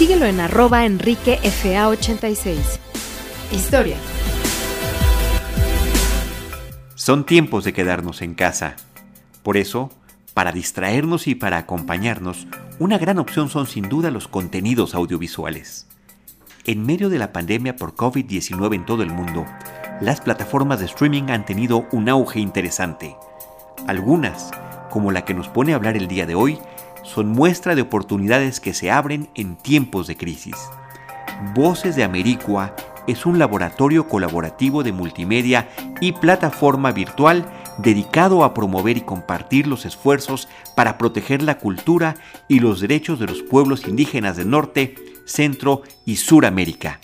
Síguelo en arroba enriquefa86. Historia. Son tiempos de quedarnos en casa. Por eso, para distraernos y para acompañarnos, una gran opción son sin duda los contenidos audiovisuales. En medio de la pandemia por COVID-19 en todo el mundo, las plataformas de streaming han tenido un auge interesante. Algunas, como la que nos pone a hablar el día de hoy, son muestra de oportunidades que se abren en tiempos de crisis. Voces de Americua es un laboratorio colaborativo de multimedia y plataforma virtual dedicado a promover y compartir los esfuerzos para proteger la cultura y los derechos de los pueblos indígenas del norte, centro y suramérica.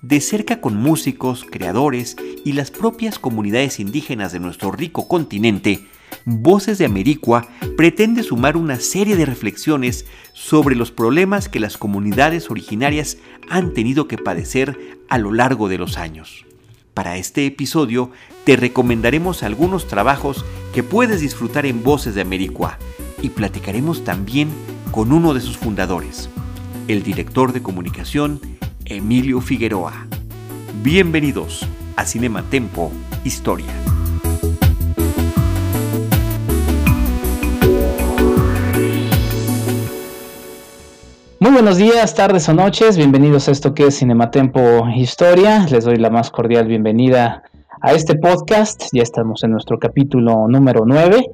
De cerca con músicos, creadores y las propias comunidades indígenas de nuestro rico continente, Voces de Americua pretende sumar una serie de reflexiones sobre los problemas que las comunidades originarias han tenido que padecer a lo largo de los años. Para este episodio te recomendaremos algunos trabajos que puedes disfrutar en Voces de Americua y platicaremos también con uno de sus fundadores, el director de comunicación Emilio Figueroa. Bienvenidos a Cinema Tempo Historia. Muy buenos días, tardes o noches, bienvenidos a esto que es Cinematempo Historia. Les doy la más cordial bienvenida a este podcast. Ya estamos en nuestro capítulo número 9.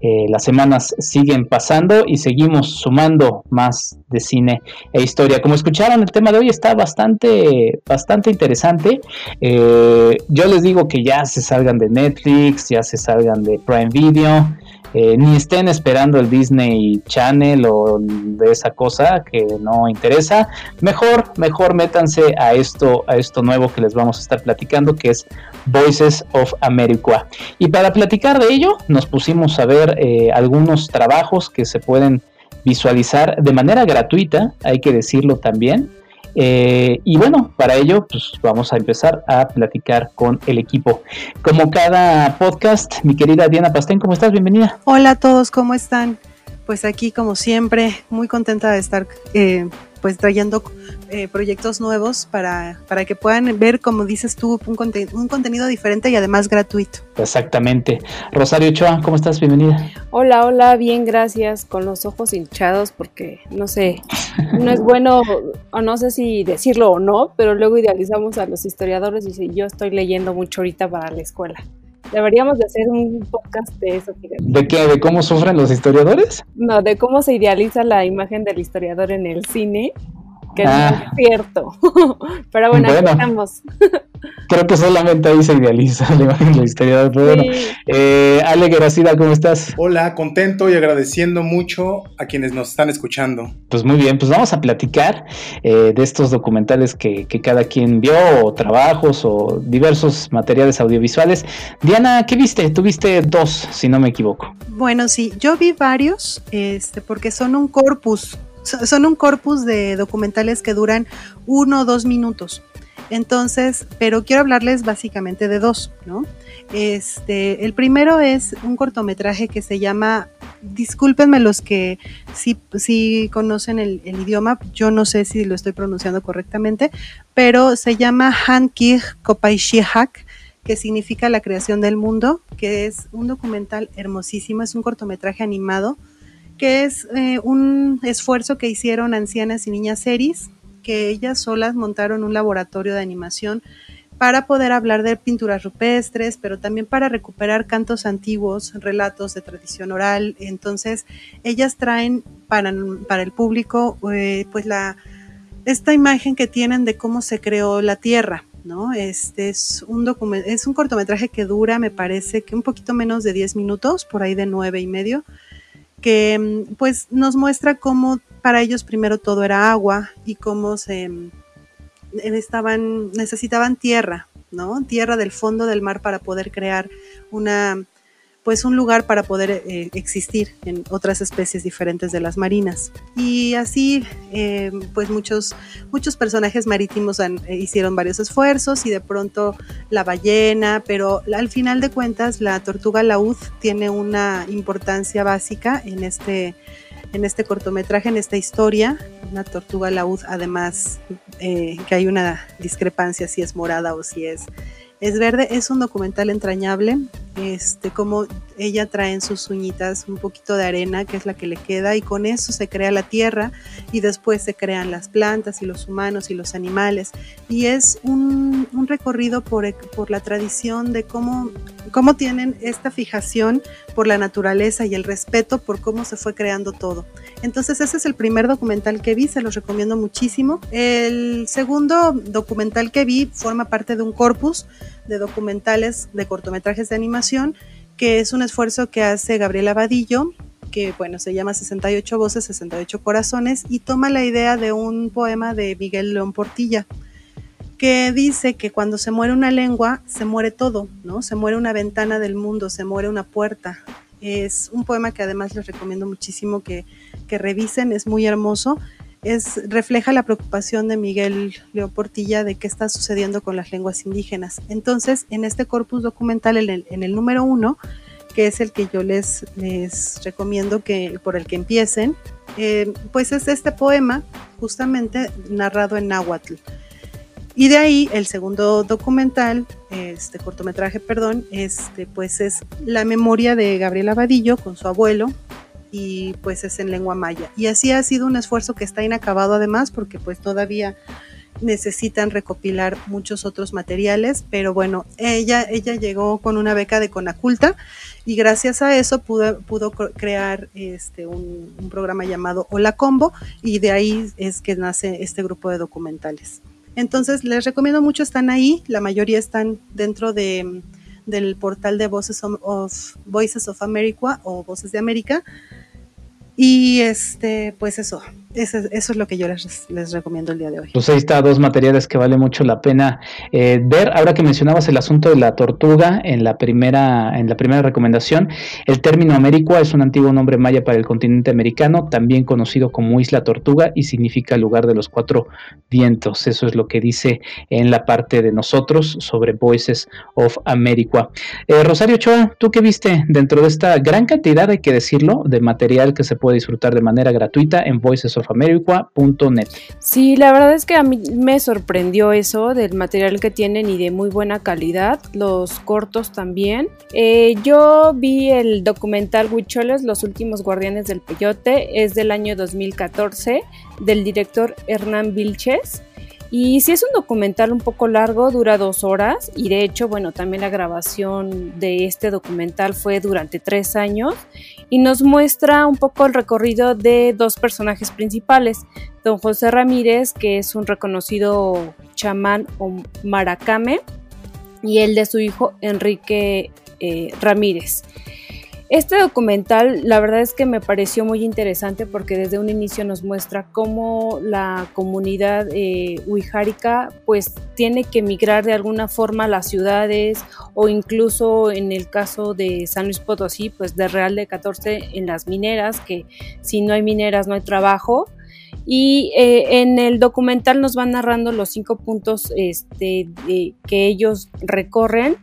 Eh, las semanas siguen pasando y seguimos sumando más de cine e historia. Como escucharon, el tema de hoy está bastante, bastante interesante. Eh, yo les digo que ya se salgan de Netflix, ya se salgan de Prime Video. Eh, ni estén esperando el Disney Channel o de esa cosa que no interesa. Mejor, mejor métanse a esto, a esto nuevo que les vamos a estar platicando, que es Voices of America. Y para platicar de ello, nos pusimos a ver eh, algunos trabajos que se pueden visualizar de manera gratuita, hay que decirlo también. Eh, y bueno, para ello, pues vamos a empezar a platicar con el equipo. Como cada podcast, mi querida Diana Pastén, ¿cómo estás? Bienvenida. Hola a todos, ¿cómo están? Pues aquí, como siempre, muy contenta de estar eh, pues trayendo eh, proyectos nuevos para, para que puedan ver, como dices tú, un, un contenido diferente y además gratuito. Exactamente. Rosario Ochoa, ¿cómo estás? Bienvenida. Hola, hola, bien, gracias. Con los ojos hinchados porque, no sé, no es bueno, o no sé si decirlo o no, pero luego idealizamos a los historiadores y si yo estoy leyendo mucho ahorita para la escuela. Deberíamos de hacer un podcast de eso. ¿De qué? ¿De cómo sufren los historiadores? No, de cómo se idealiza la imagen del historiador en el cine que no Ah. es cierto. Pero bueno, Bueno. aquí estamos. Creo que solamente ahí se idealiza la imagen del historiador. Pero bueno, Sí. eh, Ale Geracida, ¿cómo estás? Hola, contento y agradeciendo mucho a quienes nos están escuchando. Pues muy bien, pues vamos a platicar eh, de estos documentales que, que cada quien vio, o trabajos, o diversos materiales audiovisuales. Diana, ¿qué viste? Tú viste dos, si no me equivoco. Bueno, sí, yo vi varios, este, porque son un corpus, so- son un corpus de documentales que duran uno o dos minutos. Entonces, pero quiero hablarles básicamente de dos, ¿no? Este, el primero es un cortometraje que se llama, discúlpenme los que sí, sí conocen el, idioma, yo no sé si lo estoy pronunciando correctamente, pero se llama Hankig Kopaishihak, que significa la creación del mundo, que es un documental hermosísimo, es un cortometraje animado, que es eh, un esfuerzo que hicieron ancianas y niñas series que ellas solas montaron un laboratorio de animación para poder hablar de pinturas rupestres, pero también para recuperar cantos antiguos, relatos de tradición oral. Entonces, ellas traen para, para el público eh, pues la, esta imagen que tienen de cómo se creó la Tierra. ¿no? Este es un es un cortometraje que dura, me parece que un poquito menos de 10 minutos, por ahí de nueve y medio, que pues nos muestra cómo para ellos primero todo era agua y cómo se mm, estaban, necesitaban tierra, ¿no? Tierra del fondo del mar para poder crear una, pues un lugar para poder eh, existir en otras especies diferentes de las marinas. Y así, eh, pues muchos, muchos personajes marítimos eh, hicieron varios esfuerzos y de pronto la ballena, pero al final de cuentas la tortuga laúd tiene una importancia básica en este, en este cortometraje, en esta historia. Una tortuga laúd, además que hay una discrepancia si es morada o si es es verde, es un documental entrañable, este, como ella trae en sus uñitas un poquito de arena, que es la que le queda, y con eso se crea la tierra y después se crean las plantas y los humanos y los animales. Y es un, recorrido por, por, la tradición de cómo, cómo tienen esta fijación por la naturaleza y el respeto por cómo se fue creando todo. Entonces ese es el primer documental que vi, se los recomiendo muchísimo. El segundo documental que vi forma parte de un corpus de documentales de cortometrajes de animación, que es un esfuerzo que hace Gabriela Vadillo, que bueno, se llama 68 voces, 68 corazones, y toma la idea de un poema de Miguel León Portilla, que dice que cuando se muere una lengua, se muere todo, ¿no? Se muere una ventana del mundo, se muere una puerta. Es un poema que además les recomiendo muchísimo que, que revisen, es muy hermoso es, refleja la preocupación de Miguel Leoportilla de qué está sucediendo con las lenguas indígenas. Entonces, en este corpus documental, en el, número uno, que es el que yo les, recomiendo que por el que empiecen, eh, pues es este poema justamente narrado en náhuatl. Y de ahí el segundo documental, este cortometraje, perdón, este pues es la memoria de Gabriela Vadillo con su abuelo, y pues es en lengua maya. Y así ha sido un esfuerzo que está inacabado además porque pues todavía necesitan recopilar muchos otros materiales, pero bueno, ella, ella llegó con una beca de Conaculta y gracias a eso pudo, pudo crear este, un, programa llamado Hola Combo y de ahí es que nace este grupo de documentales. Entonces les recomiendo mucho, están ahí, la mayoría están dentro de, del portal de Voices of, Voices of America o Voces de América. Y este, pues eso, eso, es lo que yo les, recomiendo el día de hoy. Pues ahí está, dos materiales que vale mucho la pena eh, ver. Ahora que mencionabas el asunto de la tortuga en la primera, en la primera recomendación, el término América es un antiguo nombre maya para el continente americano, también conocido como Isla Tortuga y significa lugar de los cuatro vientos. Eso es lo que dice en la parte de nosotros sobre Voices of America. Eh, Rosario Ochoa, ¿tú qué viste dentro de esta gran cantidad, hay que decirlo, de material que se puede disfrutar de manera gratuita en Voices ofamerica.net. Sí, la verdad es que a mí me sorprendió eso del material que tienen y de muy buena calidad, los cortos también. Eh, yo vi el documental Huicholes, Los últimos guardianes del peyote, es del año 2014, del director Hernán Vilches. Y si es un documental un poco largo, dura dos horas y de hecho, bueno, también la grabación de este documental fue durante tres años y nos muestra un poco el recorrido de dos personajes principales, don José Ramírez, que es un reconocido chamán o maracame, y el de su hijo Enrique eh, Ramírez. Este documental la verdad es que me pareció muy interesante porque desde un inicio nos muestra cómo la comunidad eh, pues tiene que emigrar de alguna forma a las ciudades o incluso en el caso de San Luis Potosí pues de Real de 14 en las mineras que si no hay mineras no hay trabajo. Y eh, en el documental nos van narrando los cinco puntos este, que ellos recorren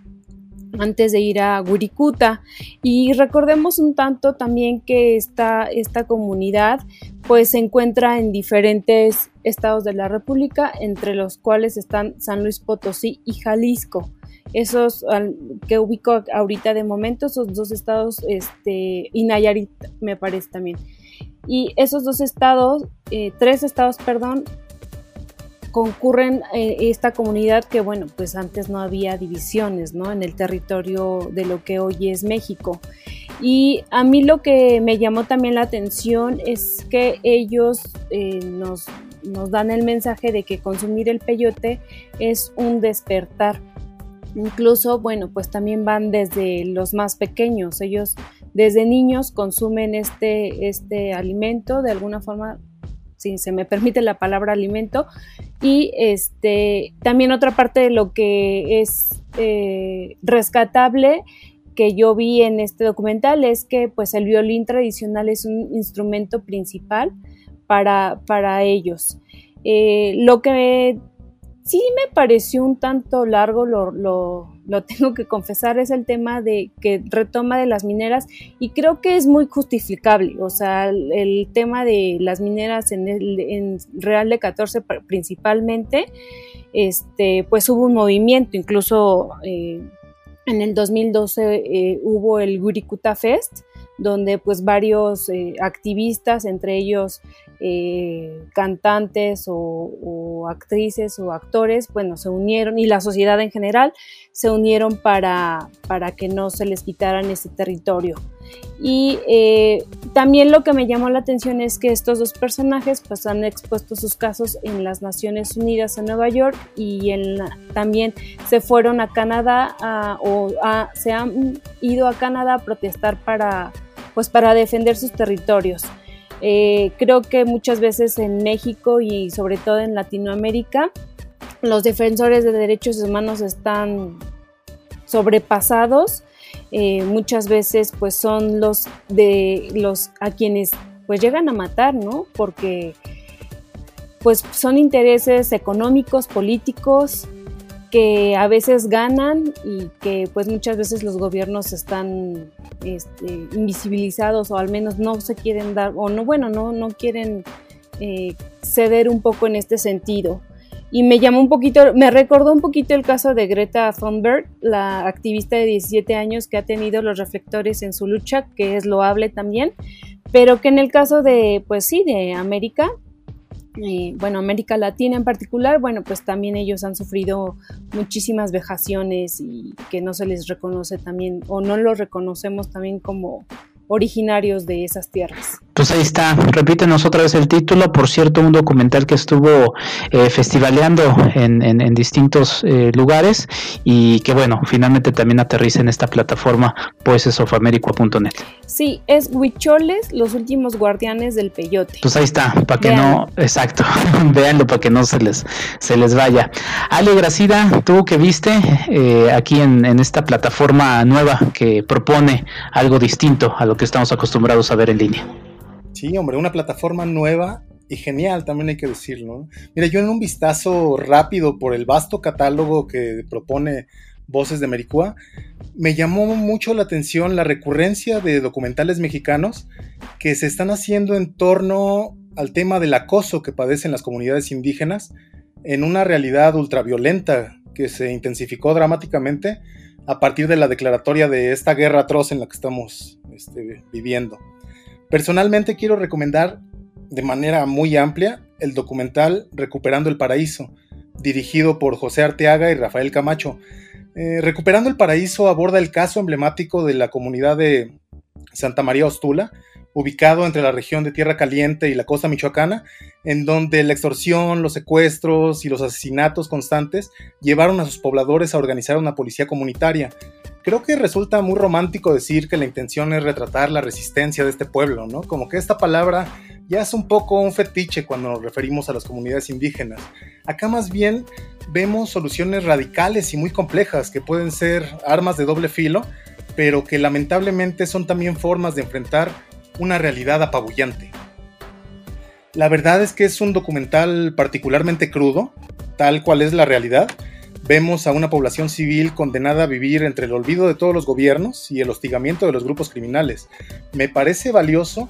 antes de ir a Wirikuta. Y recordemos un tanto también que esta, esta comunidad pues se encuentra en diferentes estados de la República, entre los cuales están San Luis Potosí y Jalisco. Esos que ubico ahorita de momento, esos dos estados, este, y Nayarit me parece también. Y esos dos estados, eh, tres estados, perdón, concurren eh, esta comunidad que, bueno, pues antes no había divisiones, ¿no? En el territorio de lo que hoy es México. Y a mí lo que me llamó también la atención es que ellos eh, nos, nos dan el mensaje de que consumir el peyote es un despertar. Incluso, bueno, pues también van desde los más pequeños. Ellos desde niños consumen este, este alimento de alguna forma si se me permite la palabra alimento. Y este, también otra parte de lo que es eh, rescatable que yo vi en este documental es que pues el violín tradicional es un instrumento principal para, para ellos. Eh, lo que sí me pareció un tanto largo, lo, lo, tengo que confesar, es el tema de que retoma de las mineras y creo que es muy justificable. O sea, el, tema de las mineras en, el, Real de 14 principalmente, este, pues hubo un movimiento, incluso eh, en el 2012 eh, hubo el Gurikuta Fest, donde pues varios eh, activistas, entre ellos eh, cantantes o, actrices o actores, bueno, se unieron y la sociedad en general se unieron para, para que no se les quitaran ese territorio. Y eh, también lo que me llamó la atención es que estos dos personajes pues han expuesto sus casos en las Naciones Unidas en Nueva York y también se fueron a Canadá o se han ido a Canadá a protestar para pues para defender sus territorios. Eh, creo que muchas veces en México y sobre todo en Latinoamérica, los defensores de derechos humanos están sobrepasados. Eh, muchas veces pues son los de los a quienes pues llegan a matar, ¿no? Porque pues son intereses económicos, políticos, que a veces ganan y que pues muchas veces los gobiernos están este, invisibilizados o al menos no se quieren dar o no bueno no no quieren eh, ceder un poco en este sentido. Y me llamó un poquito me recordó un poquito el caso de Greta Thunberg la activista de 17 años que ha tenido los reflectores en su lucha que es loable también pero que en el caso de pues sí de América bueno, América Latina en particular, bueno, pues también ellos han sufrido muchísimas vejaciones y que no se les reconoce también, o no los reconocemos también como originarios de esas tierras. Pues ahí está, repítenos otra vez el título, por cierto, un documental que estuvo eh, festivaleando en, en, distintos eh, lugares y que bueno, finalmente también aterriza en esta plataforma poesesofamerica.net. Sí, es Huicholes, los últimos guardianes del peyote. Pues ahí está, para que no, exacto, véanlo para que no se les, se les vaya. Ale Gracida, tú que viste eh, aquí en, en esta plataforma nueva que propone algo distinto a lo que estamos acostumbrados a ver en línea. Sí, hombre, una plataforma nueva y genial, también hay que decirlo. Mira, yo en un vistazo rápido por el vasto catálogo que propone Voces de Mericúa, me llamó mucho la atención la recurrencia de documentales mexicanos que se están haciendo en torno al tema del acoso que padecen las comunidades indígenas en una realidad ultraviolenta que se intensificó dramáticamente a partir de la declaratoria de esta guerra atroz en la que estamos este, viviendo. Personalmente quiero recomendar de manera muy amplia el documental Recuperando el Paraíso, dirigido por José Arteaga y Rafael Camacho. Eh, Recuperando el Paraíso aborda el caso emblemático de la comunidad de Santa María Ostula, ubicado entre la región de Tierra Caliente y la costa michoacana, en donde la extorsión, los secuestros y los asesinatos constantes llevaron a sus pobladores a organizar una policía comunitaria, creo que resulta muy romántico decir que la intención es retratar la resistencia de este pueblo, ¿no? Como que esta palabra ya es un poco un fetiche cuando nos referimos a las comunidades indígenas. Acá más bien vemos soluciones radicales y muy complejas que pueden ser armas de doble filo, pero que lamentablemente son también formas de enfrentar una realidad apabullante. La verdad es que es un documental particularmente crudo, tal cual es la realidad, vemos a una población civil condenada a vivir entre el olvido de todos los gobiernos y el hostigamiento de los grupos criminales. Me parece valioso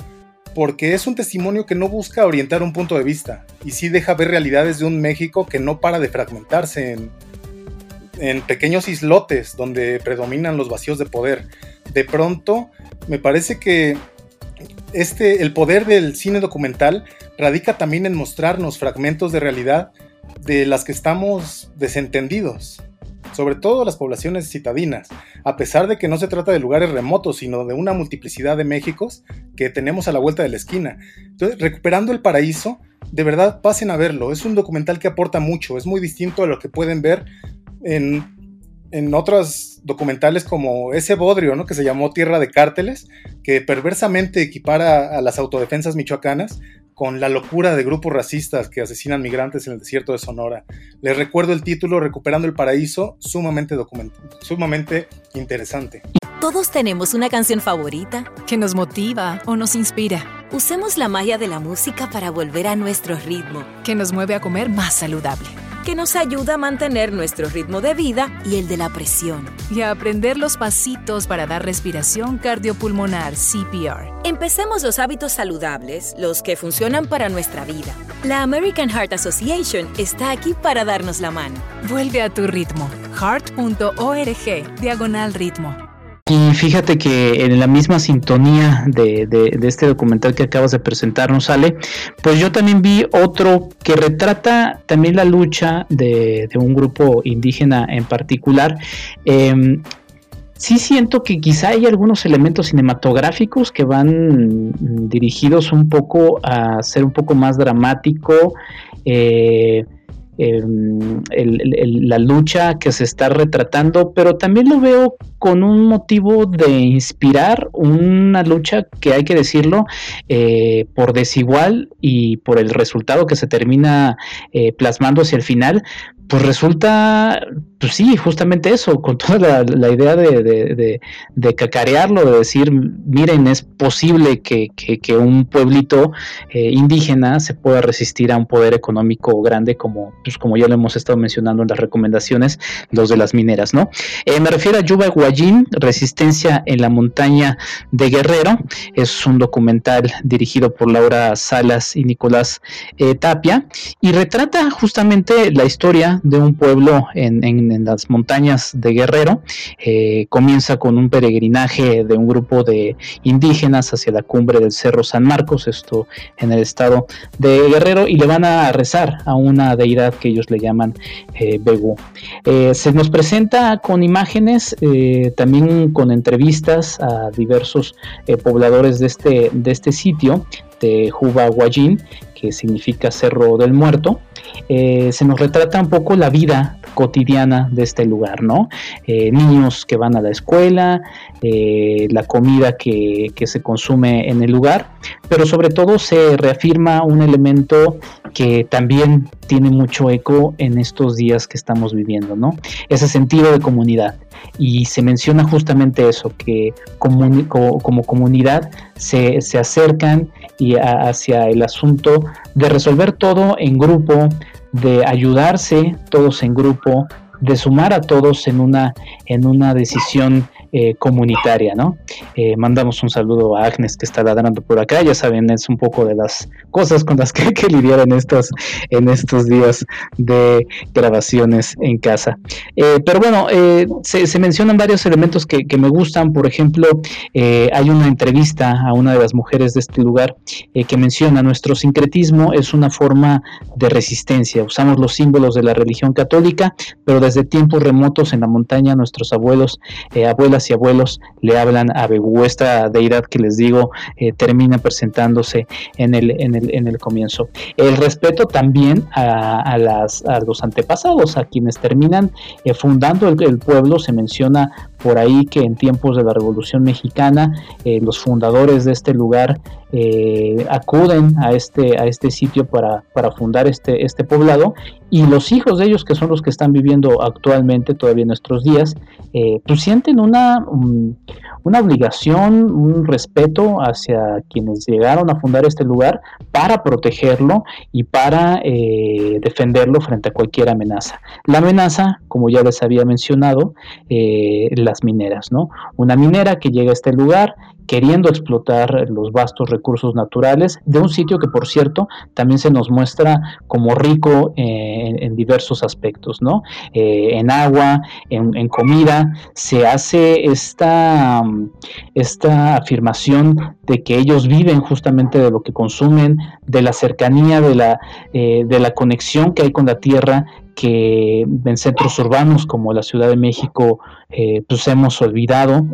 porque es un testimonio que no busca orientar un punto de vista y sí deja ver realidades de un México que no para de fragmentarse en, en pequeños islotes donde predominan los vacíos de poder. De pronto, me parece que este, el poder del cine documental radica también en mostrarnos fragmentos de realidad de las que estamos desentendidos, sobre todo las poblaciones citadinas, a pesar de que no se trata de lugares remotos, sino de una multiplicidad de Méxicos que tenemos a la vuelta de la esquina. Entonces, recuperando el paraíso, de verdad pasen a verlo. Es un documental que aporta mucho, es muy distinto a lo que pueden ver en, en otros documentales como ese bodrio, ¿no? que se llamó Tierra de Cárteles, que perversamente equipara a las autodefensas michoacanas con la locura de grupos racistas que asesinan migrantes en el desierto de Sonora. Les recuerdo el título Recuperando el Paraíso, sumamente sumamente interesante. Todos tenemos una canción favorita que nos motiva o nos inspira. Usemos la magia de la música para volver a nuestro ritmo, que nos mueve a comer más saludable que nos ayuda a mantener nuestro ritmo de vida y el de la presión. Y a aprender los pasitos para dar respiración cardiopulmonar CPR. Empecemos los hábitos saludables, los que funcionan para nuestra vida. La American Heart Association está aquí para darnos la mano. Vuelve a tu ritmo. heart.org, diagonal ritmo. Y fíjate que en la misma sintonía de, este documental que acabas de presentarnos, sale, pues yo también vi otro que retrata también la lucha de, un grupo indígena en particular. Eh, sí siento que quizá hay algunos elementos cinematográficos que van dirigidos un poco a ser un poco más dramático. Eh, Em, la lucha que se está retratando, pero también lo veo con un motivo de inspirar una lucha que hay que decirlo eh, por desigual y por el resultado que se termina eh, plasmando hacia el final, pues resulta, pues sí, justamente eso, con toda la, idea de, cacarearlo, de decir, miren, es posible que, un pueblito eh, indígena se pueda resistir a un poder económico grande como, pues como ya lo hemos estado mencionando en las recomendaciones, los de las mineras, ¿no? Eh, me refiero a Yuba Guayín, Resistencia en la Montaña de Guerrero, es un documental dirigido por Laura Salas y Nicolás eh, Tapia, y retrata justamente la historia de un pueblo en, las montañas de Guerrero. Eh, comienza con un peregrinaje de un grupo de indígenas hacia la cumbre del Cerro San Marcos, esto en el estado de Guerrero, y le van a rezar a una deidad que ellos le llaman eh, eh se nos presenta con imágenes, también con entrevistas a diversos pobladores de este, de este sitio, de Juba Guayín, significa Cerro del Muerto. Eh, se nos retrata un poco la vida cotidiana de este lugar, ¿no? Eh, niños que van a la escuela, eh, la comida que, que, se consume en el lugar, pero sobre todo se reafirma un elemento que también tiene mucho eco en estos días que estamos viviendo, ¿no? Ese sentido de comunidad. Y se menciona justamente eso, que como, comunidad se, se acercan y hacia el asunto de resolver todo en grupo, de ayudarse todos en grupo, de sumar a todos en una, en una decisión eh, comunitaria, ¿no? Eh, mandamos un saludo a Agnes que está ladrando por acá, ya saben, es un poco de las cosas con las que hay que lidiar en estos, en estos días de grabaciones en casa. Eh, pero bueno, se, mencionan varios elementos que, me gustan, por ejemplo, hay una entrevista a una de las mujeres de este lugar que menciona, nuestro sincretismo es una forma de resistencia, usamos los símbolos de la religión católica, pero desde tiempos remotos en la montaña nuestros abuelos, abuelas y abuelos le hablan a Bebu, esta deidad que les digo eh, termina presentándose en el, en, el, en el comienzo. El respeto también a, las, a los antepasados, a quienes terminan eh, fundando el, pueblo, se menciona por ahí que en tiempos de la Revolución Mexicana eh, los fundadores de este lugar acuden a este, a este sitio para, para fundar este, este poblado y los hijos de ellos, que son los que están viviendo actualmente todavía en nuestros días, eh, pues sienten una, una obligación, un respeto hacia quienes llegaron a fundar este lugar para protegerlo y para eh, defenderlo frente a cualquier amenaza. La amenaza, como ya les había mencionado, eh, mineras, ¿no? Una minera que llega a este lugar queriendo explotar los vastos recursos naturales de un sitio que, por cierto, también se nos muestra como rico en, diversos aspectos, ¿no? en agua, en, comida, se hace esta, esta afirmación de que ellos viven justamente de lo que consumen, de la cercanía, de la, de la conexión que hay con la tierra que en centros urbanos como la Ciudad de México eh, pues hemos olvidado.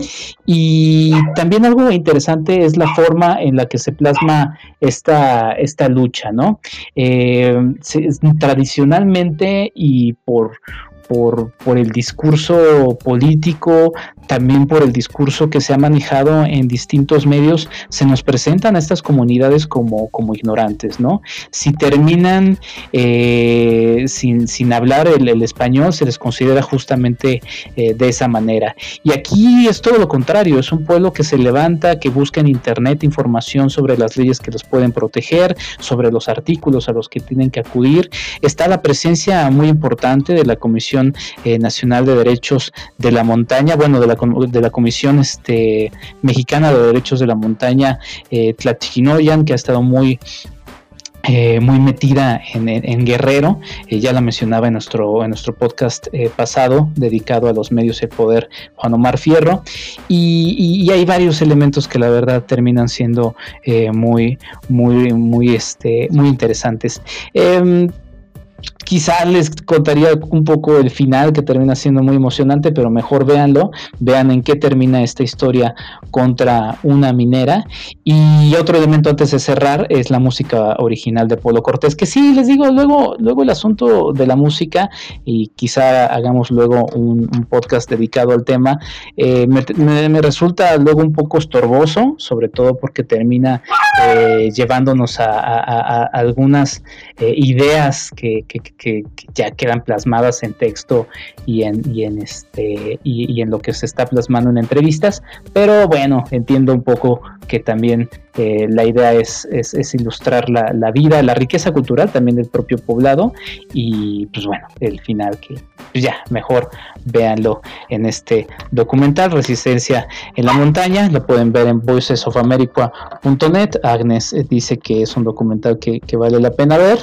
Y también algo interesante es la forma en la que se plasma esta, esta lucha, ¿no? Eh, tradicionalmente y por, por, el discurso político, también por el discurso que se ha manejado en distintos medios, se nos presentan a estas comunidades como, como ignorantes, ¿no? Si terminan eh, sin, sin, hablar el, español, se les considera justamente eh, de esa manera. Y aquí es todo lo contrario, es un pueblo que se levanta, que busca en Internet información sobre las leyes que los pueden proteger, sobre los artículos a los que tienen que acudir. Está la presencia muy importante de la Comisión eh, Nacional de Derechos de la Montaña, bueno, de la de la Comisión este, Mexicana de Derechos de la Montaña, eh, que ha estado muy eh, muy metida en, Guerrero, eh, ya la mencionaba en nuestro, en nuestro podcast pasado, dedicado a los medios y el poder, Juan Omar Fierro, y, hay varios elementos que la verdad terminan siendo muy, muy, muy, este, muy interesantes. Quizá les contaría un poco el final que termina siendo muy emocionante, pero mejor véanlo, vean en qué termina esta historia contra una minera. Y otro elemento antes de cerrar es la música original de Polo Cortés, que sí, les digo, luego, luego el asunto de la música, y quizá hagamos luego un, podcast dedicado al tema, eh, me, resulta luego un poco estorboso, sobre todo porque termina eh, llevándonos a, algunas eh, ideas que, ya quedan plasmadas en texto y en, y en este y, en lo que se está plasmando en entrevistas. Pero bueno entiendo un poco que también eh, la idea es, es, ilustrar la, la, vida la riqueza cultural también del propio poblado y pues bueno el final que pues ya mejor véanlo en este documental Resistencia en la montaña lo pueden ver en voicesofamerica.net Agnes dice que es un documental que, que vale la pena ver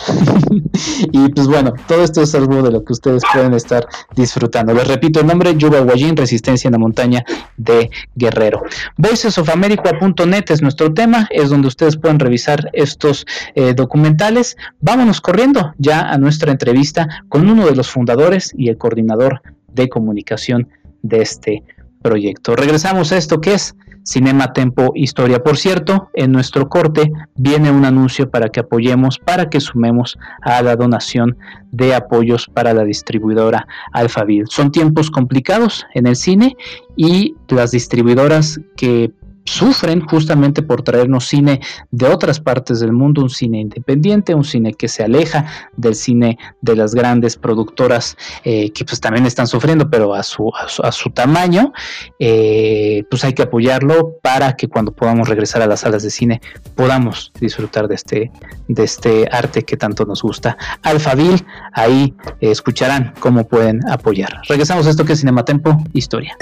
y pues bueno todo esto es algo de lo que ustedes pueden estar disfrutando. Les repito el nombre, Yuba Guayín, Resistencia en la Montaña de Guerrero. Voicesofamerica.net es nuestro tema, es donde ustedes pueden revisar estos eh, documentales. Vámonos corriendo ya a nuestra entrevista con uno de los fundadores y el coordinador de comunicación de este proyecto. Regresamos a esto que es Cinema Tempo Historia. Por cierto, en nuestro corte viene un anuncio para que apoyemos, para que sumemos a la donación de apoyos para la distribuidora Alphaville. Son tiempos complicados en el cine y las distribuidoras que sufren justamente por traernos cine de otras partes del mundo, un cine independiente, un cine que se aleja del cine de las grandes productoras eh, que pues también están sufriendo, pero a su, a su, tamaño, eh, pues hay que apoyarlo para que cuando podamos regresar a las salas de cine podamos disfrutar de este, de este arte que tanto nos gusta. Alphaville, ahí eh, escucharán cómo pueden apoyar. Regresamos a esto que es Cinematempo, historia.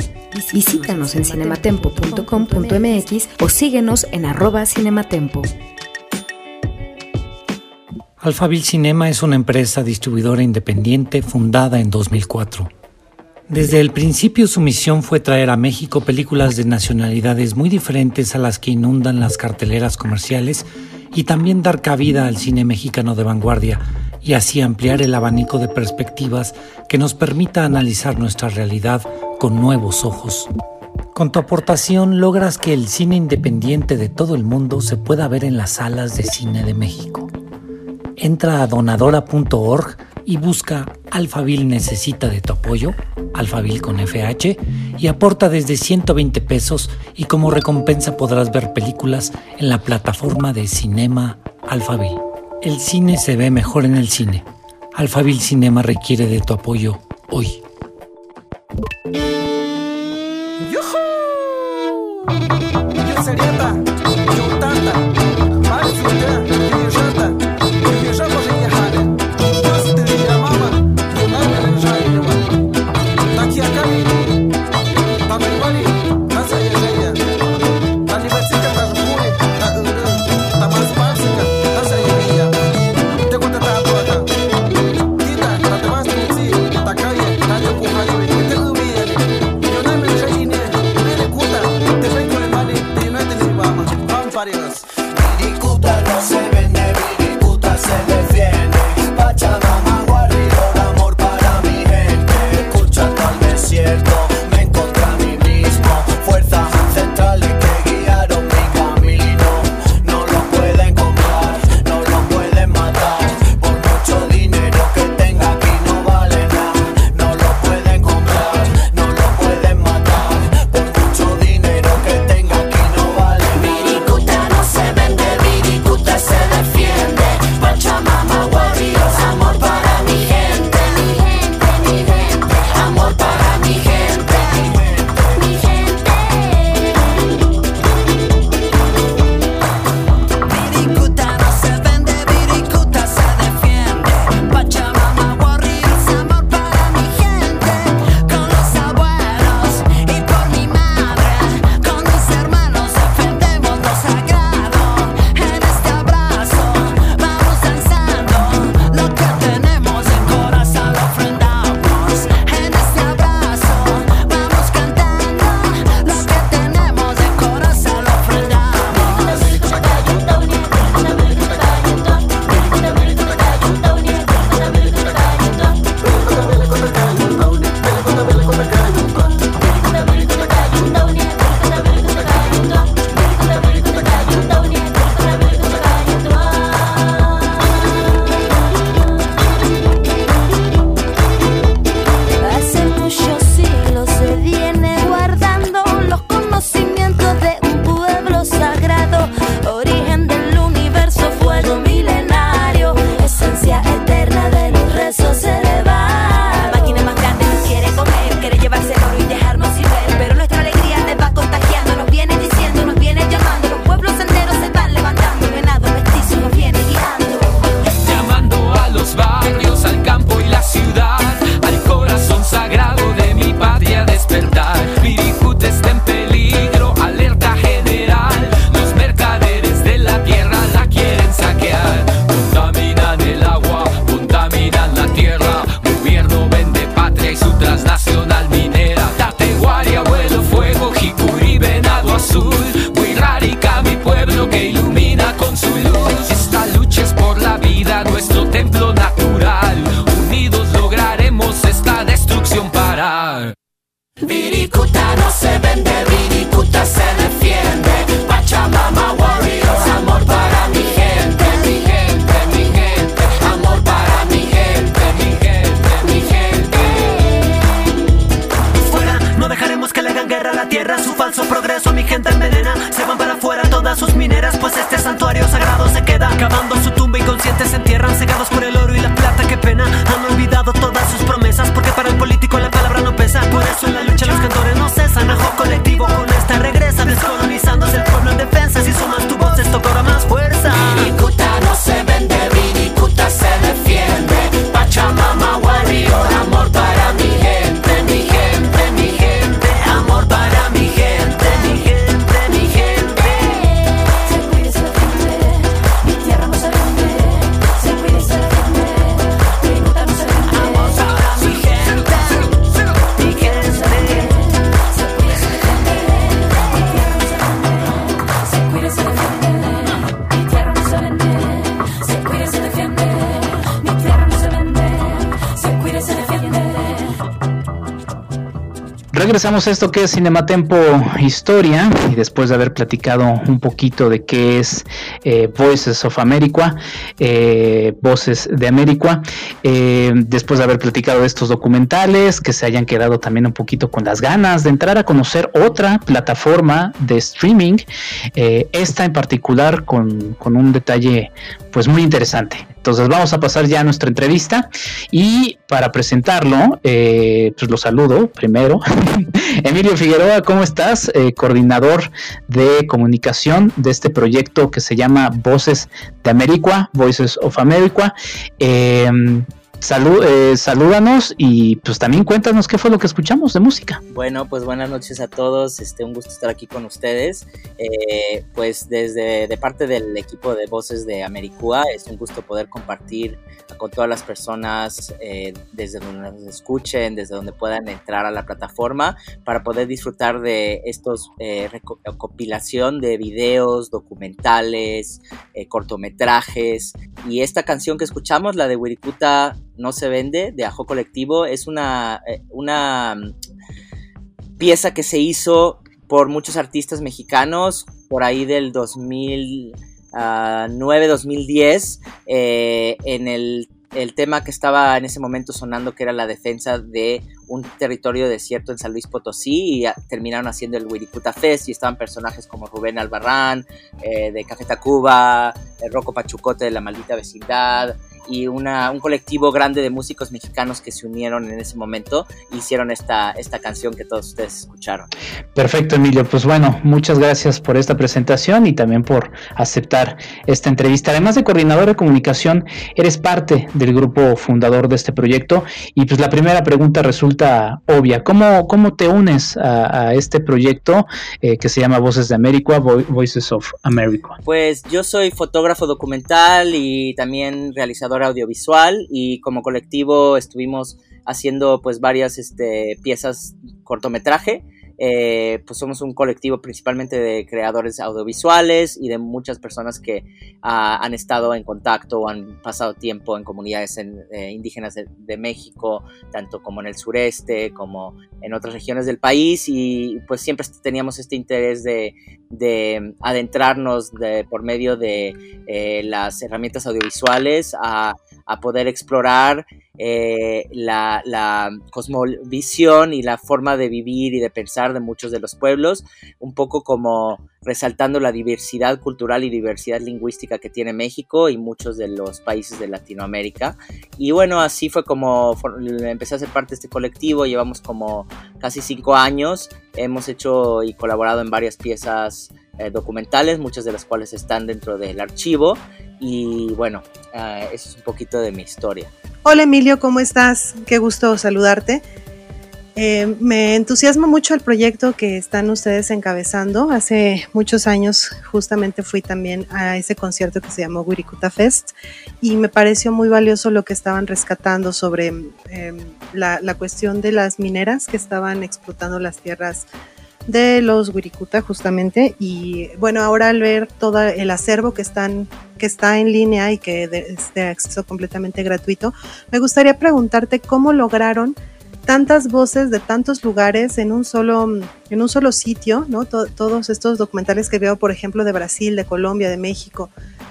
Visítanos en cinematempo.com.mx o síguenos en cinematempo. Alphaville Cinema es una empresa distribuidora independiente fundada en 2004. Desde el principio su misión fue traer a México películas de nacionalidades muy diferentes a las que inundan las carteleras comerciales y también dar cabida al cine mexicano de vanguardia y así ampliar el abanico de perspectivas que nos permita analizar nuestra realidad con nuevos ojos. Con tu aportación logras que el cine independiente de todo el mundo se pueda ver en las salas de cine de México. Entra a donadora.org y busca Alphaville necesita de tu apoyo, Alphaville con FH, y aporta desde 120 pesos y como recompensa podrás ver películas en la plataforma de Cinema Alphaville. El cine se ve mejor en el cine. Alphaville Cinema requiere de tu apoyo hoy. Regresamos a esto que es Cinematempo Historia y después de haber platicado un poquito de qué es eh, Voices of America, eh, Voces de América, eh, después de haber platicado de estos documentales, que se hayan quedado también un poquito con las ganas de entrar a conocer otra plataforma de streaming, eh, esta en particular con, con un detalle pues muy interesante. Entonces vamos a pasar ya a nuestra entrevista y para presentarlo, eh, pues lo saludo primero. Emilio Figueroa, ¿cómo estás? Eh, coordinador de comunicación de este proyecto que se llama Voces de América, Voices of America. Eh, salud, eh, salúdanos y pues también cuéntanos qué fue lo que escuchamos de música. Bueno, pues buenas noches a todos, este, un gusto estar aquí con ustedes. Eh, pues desde de parte del equipo de Voces de Americua, es un gusto poder compartir con todas las personas eh, desde donde nos escuchen, desde donde puedan entrar a la plataforma para poder disfrutar de estos reco- recopilación de videos, documentales, cortometrajes. Y esta canción que escuchamos, la de Wirikuta No se vende, de Ajo Colectivo, es una, eh, una mm, pieza que se hizo por muchos artistas mexicanos por ahí del 2009-2010 eh, en el, el tema que estaba en ese momento sonando que era la defensa de un territorio desierto en San Luis Potosí y terminaron haciendo el Wirikuta Fest y estaban personajes como Rubén Albarrán eh, de Café Tacuba, el Rocco Pachucote de La Maldita Vecindad y una, un colectivo grande de músicos mexicanos que se unieron en ese momento e hicieron esta, esta canción que todos ustedes escucharon. Perfecto, Emilio. Pues bueno, muchas gracias por esta presentación y también por aceptar esta entrevista. Además de coordinador de comunicación, eres parte del grupo fundador de este proyecto y pues la primera pregunta resulta obvia. ¿Cómo, cómo te unes a, a este proyecto eh, que se llama Voces de América, Vo- Voices of America? Pues yo soy fotógrafo documental y también realizador audiovisual y como colectivo estuvimos haciendo pues varias este, piezas cortometraje. Eh, pues somos un colectivo principalmente de creadores audiovisuales y de muchas personas que ah, han estado en contacto o han pasado tiempo en comunidades eh, indígenas de, México, tanto como en el sureste, como en otras regiones del país. Y pues siempre teníamos este interés de, de adentrarnos de, por medio de eh, las herramientas audiovisuales a, a poder explorar eh, la, la cosmovisión y la forma de vivir y de pensar de muchos de los pueblos, un poco como resaltando la diversidad cultural y diversidad lingüística que tiene México y muchos de los países de Latinoamérica. Y bueno, así fue como empecé a ser parte de este colectivo, llevamos como casi cinco años, hemos hecho y colaborado en varias piezas eh, documentales, muchas de las cuales están dentro del archivo. Y bueno, eh, eso es un poquito de mi historia. Hola Emilio, ¿cómo estás? Qué gusto saludarte. Eh, me entusiasma mucho el proyecto que están ustedes encabezando. Hace muchos años justamente fui también a ese concierto que se llamó Wirikuta Fest y me pareció muy valioso lo que estaban rescatando sobre la, la cuestión de las mineras que estaban explotando las tierras de los Wirikuta justamente y bueno ahora al ver todo el acervo que están que está en línea y que es de acceso completamente gratuito me gustaría preguntarte cómo lograron tantas voces de tantos lugares en un solo, en un solo sitio, ¿no? To- todos estos documentales que veo, por ejemplo, de Brasil, de Colombia, de México.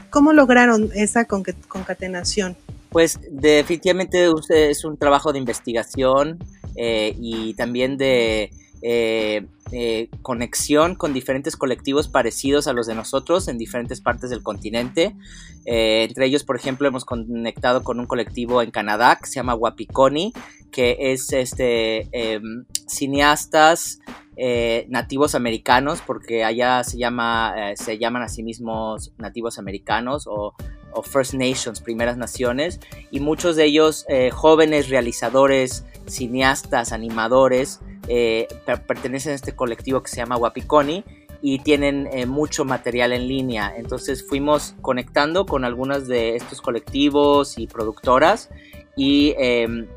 ¿Cómo lograron esa concatenación? Pues definitivamente es un trabajo de investigación eh, y también de eh, eh, conexión con diferentes colectivos parecidos a los de nosotros en diferentes partes del continente. Eh, entre ellos, por ejemplo, hemos conectado con un colectivo en Canadá que se llama Wapikoni, que es este em, cineastas eh, nativos americanos, porque allá se llama, eh, se llaman a sí mismos nativos americanos o, o First Nations, primeras naciones, y muchos de ellos eh, jóvenes realizadores, cineastas, animadores, eh, per- pertenecen a este colectivo que se llama Wapikoni y tienen eh, mucho material en línea. Entonces fuimos conectando con algunas de estos colectivos y productoras y em,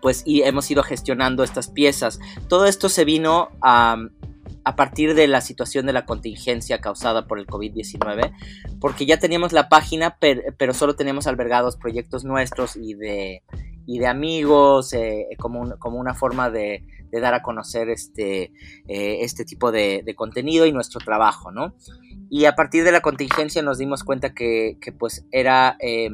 pues y hemos ido gestionando estas piezas. Todo esto se vino a, a partir de la situación de la contingencia causada por el COVID-19, porque ya teníamos la página, per- pero solo teníamos albergados proyectos nuestros y de, y de amigos, eh, como, como una forma de, de dar a conocer este, eh, este tipo de, contenido y nuestro trabajo, ¿no? Y a partir de la contingencia nos dimos cuenta que, pues era eh,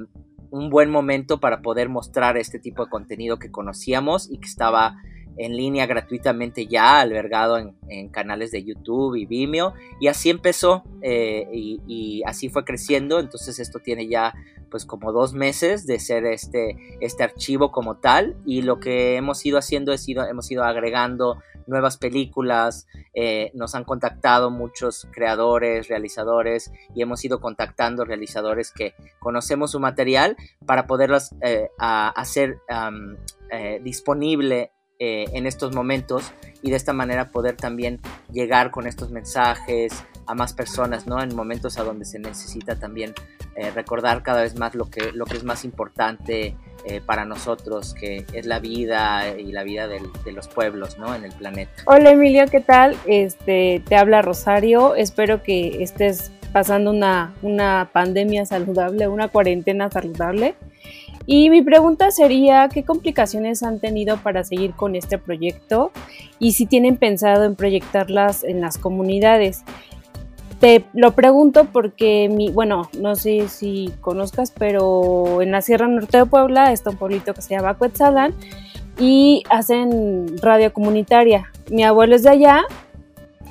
un buen momento para poder mostrar este tipo de contenido que conocíamos y que estaba en línea gratuitamente ya, albergado en, canales de YouTube y Vimeo. Y así empezó eh, y, así fue creciendo. Entonces esto tiene ya pues como dos meses de ser este, este archivo como tal. Y lo que hemos ido haciendo es ido, hemos ido agregando nuevas películas, eh, nos han contactado muchos creadores, realizadores y hemos ido contactando realizadores que conocemos su material para poderlas eh, hacer disponible eh, en estos momentos y de esta manera poder también llegar con estos mensajes a más personas, ¿no? En momentos a donde se necesita también eh, recordar cada vez más lo que, lo que es más importante eh, para nosotros, que es la vida y la vida del- de los pueblos, ¿no? En el planeta. Hola Emilio, ¿qué tal? Este, te habla Rosario. Espero que estés pasando una, una pandemia saludable, una cuarentena saludable. Y mi pregunta sería, ¿qué complicaciones han tenido para seguir con este proyecto? Y si tienen pensado en proyectarlas en las comunidades. Te lo pregunto porque, mi, bueno, no sé si conozcas, pero en la Sierra Norte de Puebla está un pueblito que se llama Cuetzalan y hacen radio comunitaria. Mi abuelo es de allá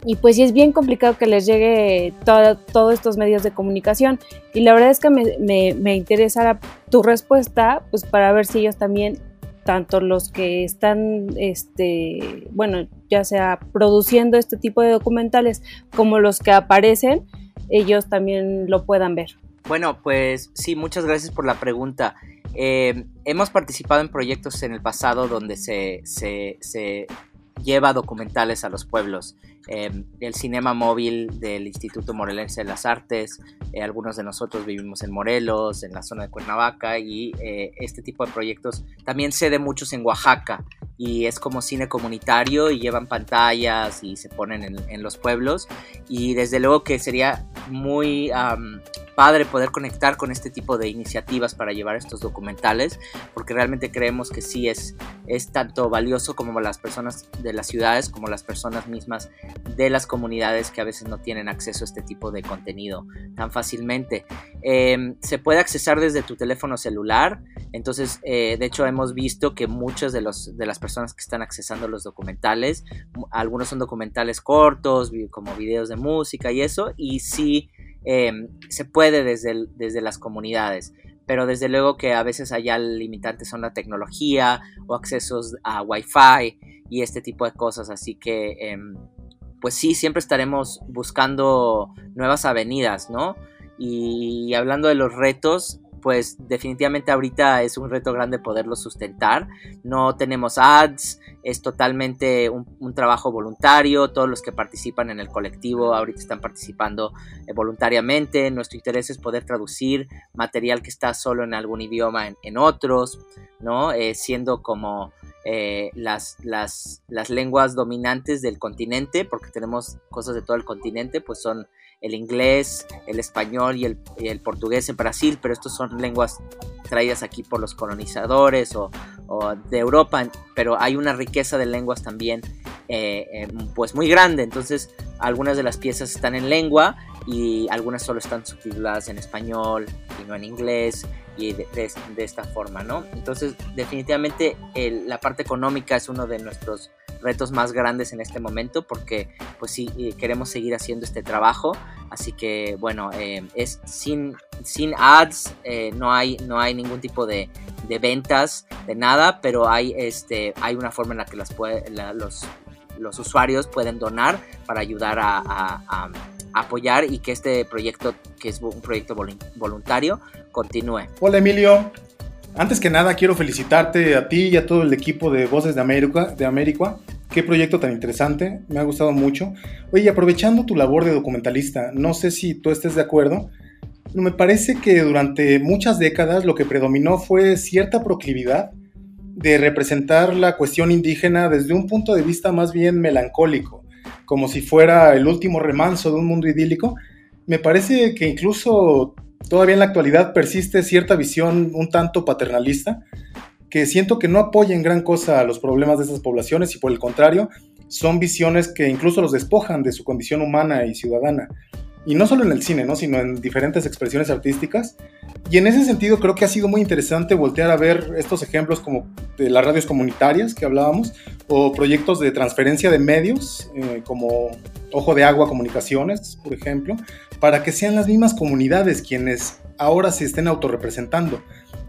y pues sí es bien complicado que les llegue todo- todos estos medios de comunicación. Y la verdad es que me, me, me interesa tu respuesta, pues para ver si ellos también, tanto los que están, este, bueno, ya sea produciendo este tipo de documentales como los que aparecen, ellos también lo puedan ver. Bueno, pues sí, muchas gracias por la pregunta. Eh, hemos participado en proyectos en el pasado donde se, se, se lleva documentales a los pueblos. Eh, el cinema móvil del Instituto Morelense de las Artes, eh, algunos de nosotros vivimos en Morelos, en la zona de Cuernavaca, y eh, este tipo de proyectos también se de muchos en Oaxaca, y es como cine comunitario, y llevan pantallas y se ponen en, en los pueblos, y desde luego que sería muy am, padre poder conectar con este tipo de iniciativas para llevar estos documentales, porque realmente creemos que sí es, es tanto valioso como las personas de las ciudades, como las personas mismas de las comunidades que a veces no tienen acceso a este tipo de contenido tan fácilmente. Eh, se puede accesar desde tu teléfono celular, entonces eh, de hecho hemos visto que muchas de, de las personas que están accesando los documentales, algunos son documentales cortos, como videos de música y eso, y sí eh, se puede desde, desde las comunidades. Pero desde luego que a veces allá limitantes son la tecnología o accesos a Wi-Fi y este tipo de cosas. Así que, em, pues sí, siempre estaremos buscando nuevas avenidas, ¿no? Y hablando de los retos, pues definitivamente ahorita es un reto grande poderlo sustentar. No tenemos ads, es totalmente un, trabajo voluntario. Todos los que participan en el colectivo ahorita están participando eh, voluntariamente. Nuestro interés es poder traducir material que está solo en algún idioma en, en otros, ¿no? Eh, siendo como eh, las, las, las lenguas dominantes del continente, porque tenemos cosas de todo el continente, pues son el inglés, el español y el, el portugués en Brasil, pero estos son lenguas traídas aquí por los colonizadores o, o de Europa, pero hay una riqueza de lenguas también eh, eh, pues muy grande, entonces algunas de las piezas están en lengua y algunas solo están subtituladas en español y no en inglés y de, de- de esta forma, ¿no? Entonces definitivamente el- la parte económica es uno de nuestros retos más grandes en este momento porque pues sí eh, queremos seguir haciendo este trabajo así que bueno eh, es sin sin ads eh, no hay no hay ningún tipo de, de ventas de nada pero hay este hay una forma en la que las puede, la- los los usuarios pueden donar para ayudar a, a- a- apoyar y que este proyecto que es un proyecto volun- voluntario continúe Hola Emilio. Antes que nada quiero felicitarte a ti y a todo el equipo de Voces de América, de América. Qué proyecto tan interesante, me ha gustado mucho. Oye, aprovechando tu labor de documentalista, no sé si tú estés de acuerdo, me parece que durante muchas décadas lo que predominó fue cierta proclividad de representar la cuestión indígena desde un punto de vista más bien melancólico, como si fuera el último remanso de un mundo idílico. Me parece que incluso todavía en la actualidad persiste cierta visión un tanto paternalista, que siento que no apoya en gran cosa a los problemas de estas poblaciones y por el contrario, son visiones que incluso los despojan de su condición humana y ciudadana. Y no solo en el cine, ¿no? sino en diferentes expresiones artísticas. Y en ese sentido creo que ha sido muy interesante voltear a ver estos ejemplos como las radios comunitarias que hablábamos, o proyectos de transferencia de medios, eh, como Ojo de Agua Comunicaciones, por ejemplo, para que sean las mismas comunidades quienes ahora se estén autorrepresentando.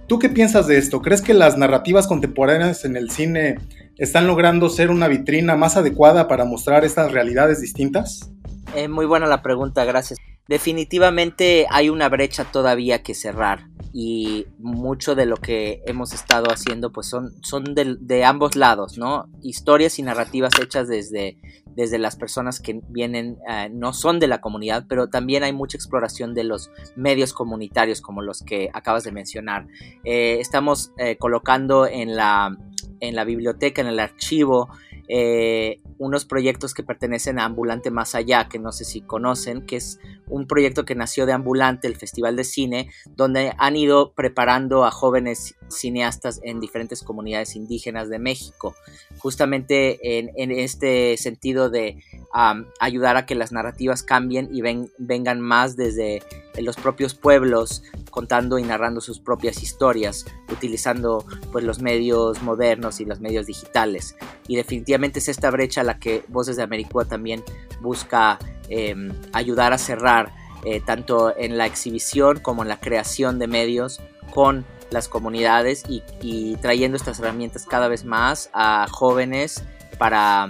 ¿Tú qué piensas de esto? ¿Crees que las narrativas contemporáneas en el cine están logrando ser una vitrina más adecuada para mostrar estas realidades distintas? Eh, muy buena la pregunta, gracias. Definitivamente hay una brecha todavía que cerrar y mucho de lo que hemos estado haciendo pues son, son de, ambos lados, ¿no? Historias y narrativas hechas desde, desde las personas que vienen, eh, no son de la comunidad, pero también hay mucha exploración de los medios comunitarios como los que acabas de mencionar. Eh, estamos eh, colocando en la, en la biblioteca, en el archivo, eh, unos proyectos que pertenecen a Ambulante Más Allá, que no sé si conocen, que es un proyecto que nació de Ambulante, el Festival de Cine, donde han ido preparando a jóvenes cineastas en diferentes comunidades indígenas de México, justamente en, este sentido de ayudar a que las narrativas cambien y ven, vengan más desde los propios pueblos, contando y narrando sus propias historias, utilizando pues los medios modernos y los medios digitales. Y definitivamente es esta brecha la que Voces de Americua también busca eh, ayudar a cerrar, eh, tanto en la exhibición como en la creación de medios con las comunidades y trayendo estas herramientas cada vez más a jóvenes para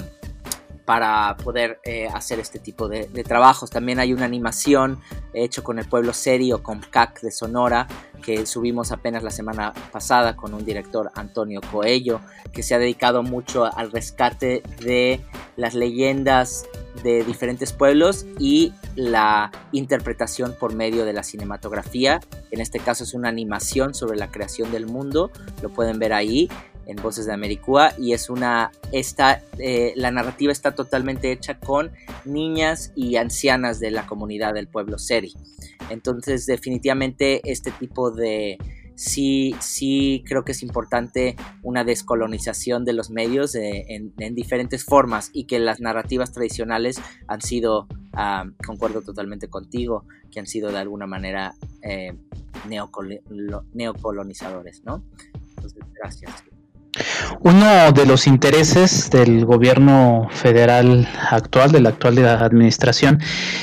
para poder eh, hacer este tipo de, trabajos. También hay una animación hecho con el pueblo serio, con CAC de Sonora, que subimos apenas la semana pasada con un director Antonio Coello, que se ha dedicado mucho al rescate de las leyendas de diferentes pueblos y la interpretación por medio de la cinematografía. En este caso es una animación sobre la creación del mundo, lo pueden ver ahí en Voces de Americua y es una esta eh, la narrativa está totalmente hecha con niñas y ancianas de la comunidad del pueblo Seri. Entonces definitivamente este tipo de sí sí creo que es importante una descolonización de los medios eh, en, en, diferentes formas y que las narrativas tradicionales han sido uh, concuerdo totalmente contigo que han sido de alguna manera eh, neocol neocolonizadores, ¿no? Entonces gracias. Uno de los intereses del gobierno federal actual, de la actual administración,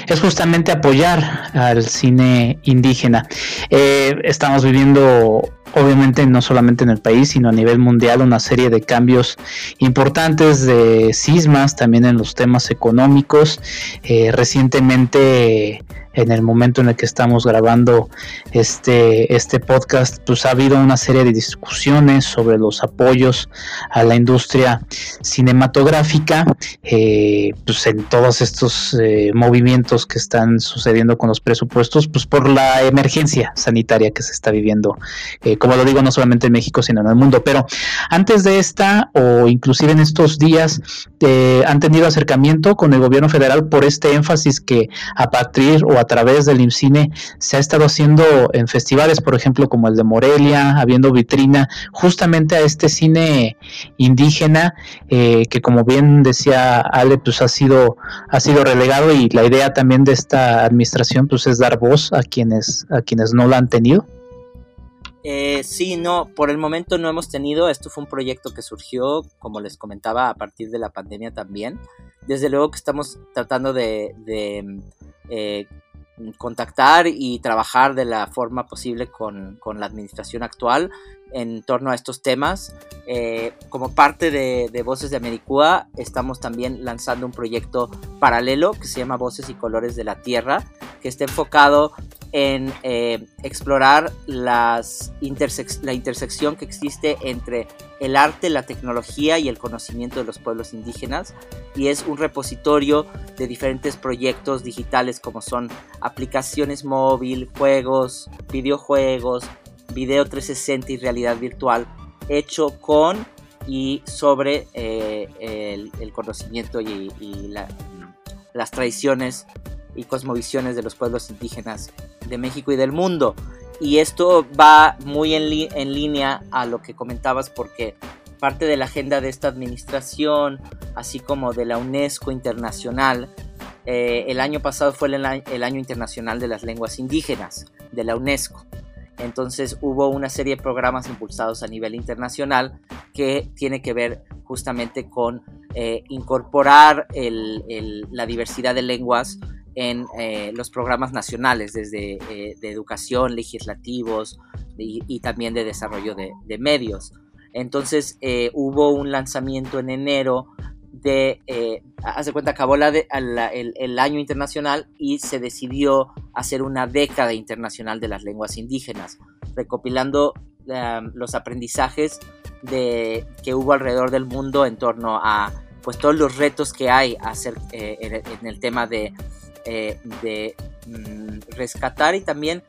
es justamente apoyar al cine indígena. Eh, estamos viviendo, obviamente, no solamente en el país, sino a nivel mundial, una serie de cambios importantes, de cismas, también en los temas económicos. Eh, recientemente en el momento en el que estamos grabando este, este podcast, pues ha habido una serie de discusiones sobre los apoyos a la industria cinematográfica, eh, pues en todos estos eh, movimientos que están sucediendo con los presupuestos, pues por la emergencia sanitaria que se está viviendo, eh, como lo digo, no solamente en México, sino en el mundo. Pero antes de esta, o inclusive en estos días, eh, han tenido acercamiento con el gobierno federal por este énfasis que a partir o a través del IMCINE se ha estado haciendo en festivales, por ejemplo, como el de Morelia, habiendo vitrina justamente a este cine indígena eh, que como bien decía Ale, pues ha sido, ha sido relegado y la idea también de esta administración pues es dar voz a quienes, a quienes no la han tenido. Eh, sí, no, por el momento no hemos tenido. Esto fue un proyecto que surgió, como les comentaba, a partir de la pandemia también. Desde luego que estamos tratando de, eh, contactar y trabajar de la forma posible con la administración actual en torno a estos temas. Eh, como parte de, Voces de Americúa, estamos también lanzando un proyecto paralelo que se llama Voces y Colores de la Tierra, que está enfocado en eh, explorar la intersección que existe entre el arte, la tecnología y el conocimiento de los pueblos indígenas. Y es un repositorio de diferentes proyectos digitales como son aplicaciones móvil, juegos, videojuegos, video 360 y realidad virtual hecho con y sobre eh, el, el, conocimiento y, y la, las tradiciones y cosmovisiones de los pueblos indígenas de México y del mundo. Y esto va muy en, en línea a lo que comentabas porque parte de la agenda de esta administración, así como de la UNESCO internacional, eh, el año pasado fue el, el año internacional de las lenguas indígenas de la UNESCO. Entonces hubo una serie de programas impulsados a nivel internacional que tiene que ver justamente con eh, incorporar la diversidad de lenguas en eh, los programas nacionales, desde eh, de educación, legislativos y, también de desarrollo de, de medios. Entonces hubo un lanzamiento en enero de, eh, hace cuenta, acabó el, año internacional y se decidió hacer una década internacional de las lenguas indígenas, recopilando um, los aprendizajes de, que hubo alrededor del mundo en torno a pues todos los retos que hay hacer, eh, en, el tema de, eh, mm, rescatar y también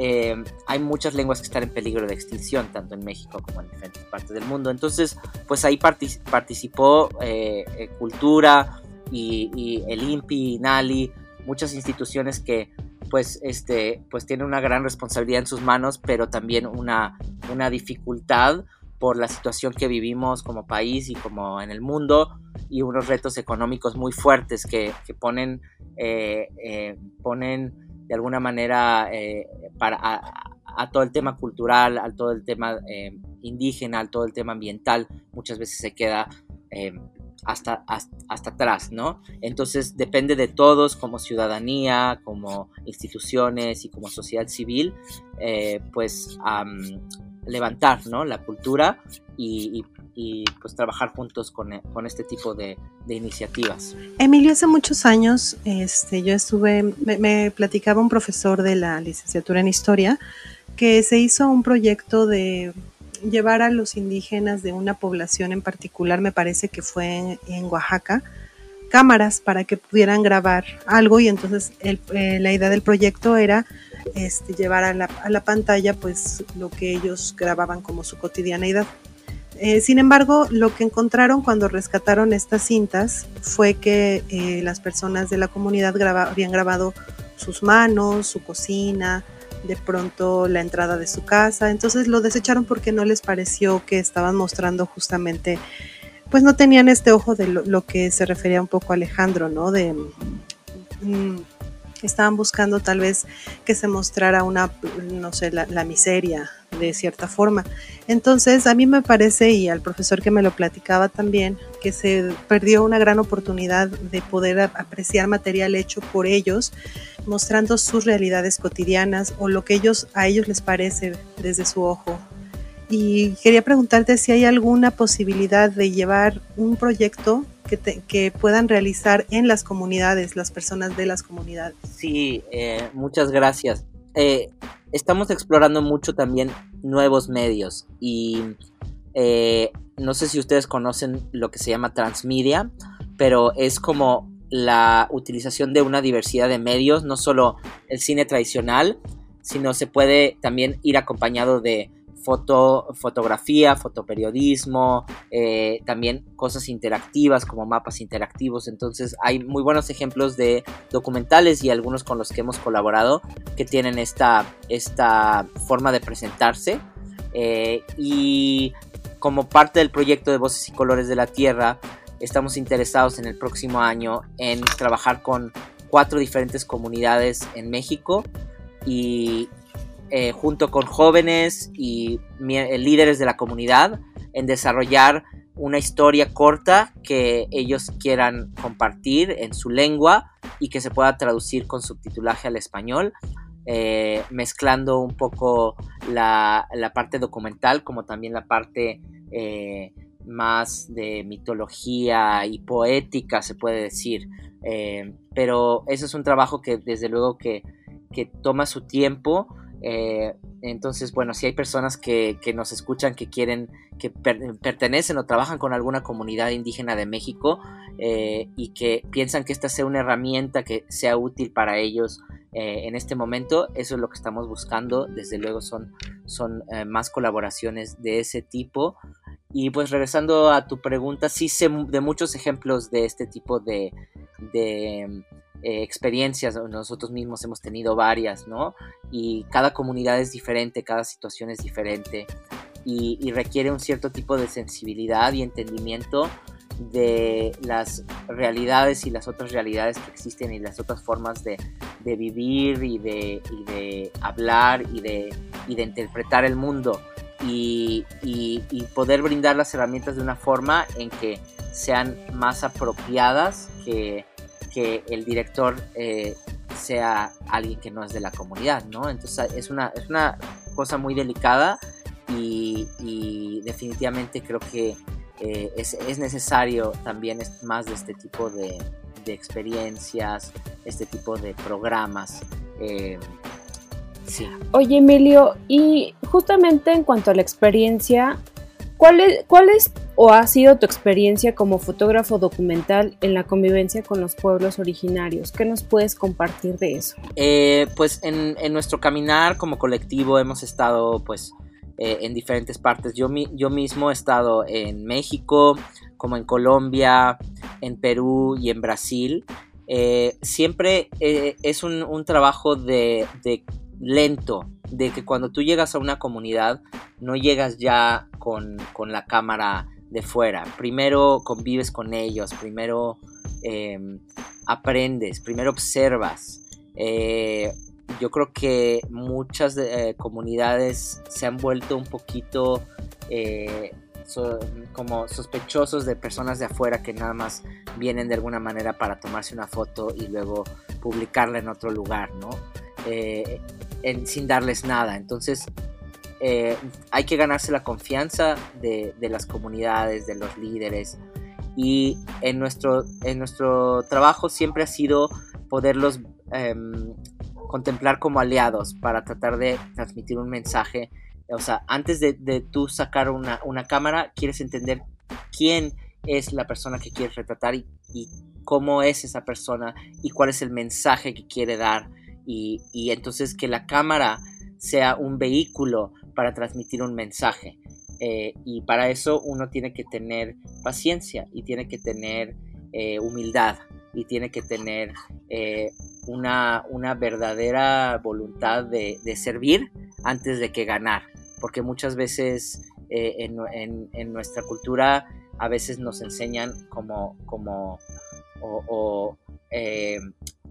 eh, hay muchas lenguas que están en peligro de extinción, tanto en México como en diferentes partes del mundo. Entonces, pues ahí partic participó eh, eh, Cultura y, y, el INPI, INALI, muchas instituciones que pues, este, pues tienen una gran responsabilidad en sus manos, pero también una, una dificultad por la situación que vivimos como país y como en el mundo y unos retos económicos muy fuertes que, que ponen, eh, eh, ponen de alguna manera eh, para, a, todo el tema cultural, a todo el tema eh, indígena, a todo el tema ambiental, muchas veces se queda eh, hasta, hasta, atrás, ¿no? Entonces depende de todos como ciudadanía, como instituciones y como sociedad civil, pues levantar, ¿no? La cultura y y pues trabajar juntos con, con este tipo de, iniciativas. Emilio, hace muchos años este, yo estuve, me, platicaba un profesor de la licenciatura en historia que se hizo un proyecto de llevar a los indígenas de una población en particular, me parece que fue en, en Oaxaca, cámaras para que pudieran grabar algo y entonces eh, la idea del proyecto era este, llevar a la, a la pantalla pues lo que ellos grababan como su cotidianeidad. Eh, sin embargo, lo que encontraron cuando rescataron estas cintas fue que eh, las personas de la comunidad habían grabado sus manos, su cocina, de pronto la entrada de su casa, entonces lo desecharon porque no les pareció que estaban mostrando justamente, pues no tenían este ojo de lo, que se refería un poco a Alejandro, ¿no? De mmm, estaban buscando tal vez que se mostrara una, no sé, la, miseria de cierta forma. Entonces, a mí me parece, y al profesor que me lo platicaba también, que se perdió una gran oportunidad de poder apreciar material hecho por ellos, mostrando sus realidades cotidianas o lo que ellos, a ellos les parece desde su ojo. Y quería preguntarte si hay alguna posibilidad de llevar un proyecto que, puedan realizar en las comunidades, las personas de las comunidades. Sí, eh, muchas gracias. Eh, estamos explorando mucho también nuevos medios y eh, no sé si ustedes conocen lo que se llama transmedia, pero es como la utilización de una diversidad de medios, no solo el cine tradicional, sino se puede también ir acompañado de foto, fotografía, fotoperiodismo, eh, también cosas interactivas como mapas interactivos. Entonces hay muy buenos ejemplos de documentales y algunos con los que hemos colaborado que tienen esta, esta forma de presentarse. Eh, y como parte del proyecto de Voces y Colores de la Tierra, estamos interesados en el próximo año en trabajar con cuatro diferentes comunidades en México y eh, junto con jóvenes y eh, líderes de la comunidad en desarrollar una historia corta que ellos quieran compartir en su lengua y que se pueda traducir con subtitulaje al español, eh, mezclando un poco la, la parte documental como también la parte más de mitología y poética, se puede decir. Pero eso es un trabajo que desde luego que, que toma su tiempo. Eh, entonces, bueno, si hay personas que, que nos escuchan que quieren, que per- pertenecen o trabajan con alguna comunidad indígena de México eh, y que piensan que esta sea una herramienta que sea útil para ellos eh, en este momento, eso es lo que estamos buscando. Desde luego son, son más colaboraciones de ese tipo. Y pues regresando a tu pregunta, sí sé de muchos ejemplos de este tipo de, de eh, experiencias. Nosotros mismos hemos tenido varias, ¿no? Y cada comunidad es diferente, cada situación es diferente y, requiere un cierto tipo de sensibilidad y entendimiento de las realidades y las otras realidades que existen y las otras formas de, vivir y de, hablar y de, interpretar el mundo y poder brindar las herramientas de una forma en que sean más apropiadas que, el director eh, sea alguien que no es de la comunidad, ¿no? Entonces es una, es una cosa muy delicada y, definitivamente creo que eh, es, es necesario también más de este tipo de, de experiencias, este tipo de programas. eh, sí. Oye, Emilio, y justamente en cuanto a la experiencia, ¿cuál es, o ha sido tu experiencia como fotógrafo documental en la convivencia con los pueblos originarios? ¿Qué nos puedes compartir de eso? Eh, pues en, nuestro caminar como colectivo hemos estado pues eh, en diferentes partes. Yo, yo mismo he estado en México, como en Colombia, en Perú y en Brasil. Eh, siempre es un, un trabajo de, de lento, de que cuando tú llegas a una comunidad no llegas ya con, la cámara de fuera. Primero convives con ellos, primero em, aprendes, primero observas. Eh, yo creo que muchas eh, comunidades se han vuelto un poquito eh, como sospechosos de personas de afuera que nada más vienen de alguna manera para tomarse una foto y luego publicarla en otro lugar, ¿no? Sin darles nada. Entonces, eh, hay que ganarse la confianza de, de las comunidades, de los líderes. Y en nuestro, en nuestro trabajo siempre ha sido poderlos em, contemplar como aliados para tratar de transmitir un mensaje. O sea, antes de, de tú sacar una, una cámara, quieres entender quién es la persona que quieres retratar y, y cómo es esa persona y cuál es el mensaje que quiere dar. Y, y entonces que la cámara sea un vehículo para transmitir un mensaje. Eh, y para eso uno tiene que tener paciencia y tiene que tener eh, humildad y tiene que tener eh, una, una verdadera voluntad de, servir antes de que ganar. Porque muchas veces en, nuestra cultura a veces nos enseñan como, como